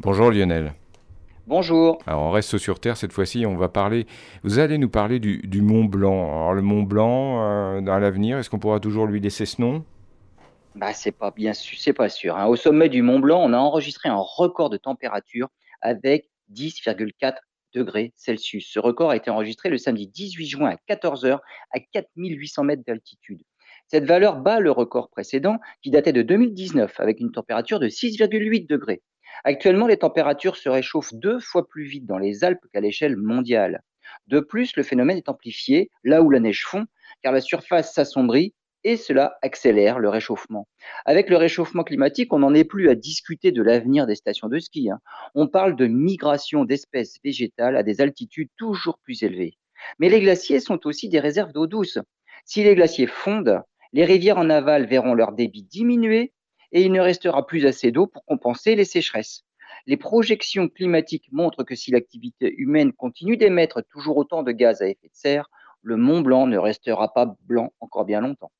Bonjour Lionel. Bonjour. Alors on reste sur Terre cette fois-ci, on va parler, vous allez nous parler du, Mont Blanc. Alors le Mont Blanc, euh, dans l'avenir, est-ce qu'on pourra toujours lui laisser ce nom? Bah, c'est pas bien c'est pas sûr. Hein. Au sommet du Mont Blanc, on a enregistré un record de température avec 10,4 degrés Celsius. Ce record a été enregistré le samedi 18 juin à 14h à 4800 mètres d'altitude. Cette valeur bat le record précédent qui datait de 2019 avec une température de 6,8 degrés. Actuellement, les températures se réchauffent deux fois plus vite dans les Alpes qu'à l'échelle mondiale. De plus, le phénomène est amplifié là où la neige fond, car la surface s'assombrit et cela accélère le réchauffement. Avec le réchauffement climatique, on n'en est plus à discuter de l'avenir des stations de ski. Hein. On parle de migration d'espèces végétales à des altitudes toujours plus élevées. Mais les glaciers sont aussi des réserves d'eau douce. Si les glaciers fondent, les rivières en aval verront leur débit diminuer et il ne restera plus assez d'eau pour compenser les sécheresses. Les projections climatiques montrent que si l'activité humaine continue d'émettre toujours autant de gaz à effet de serre, le Mont Blanc ne restera pas blanc encore bien longtemps.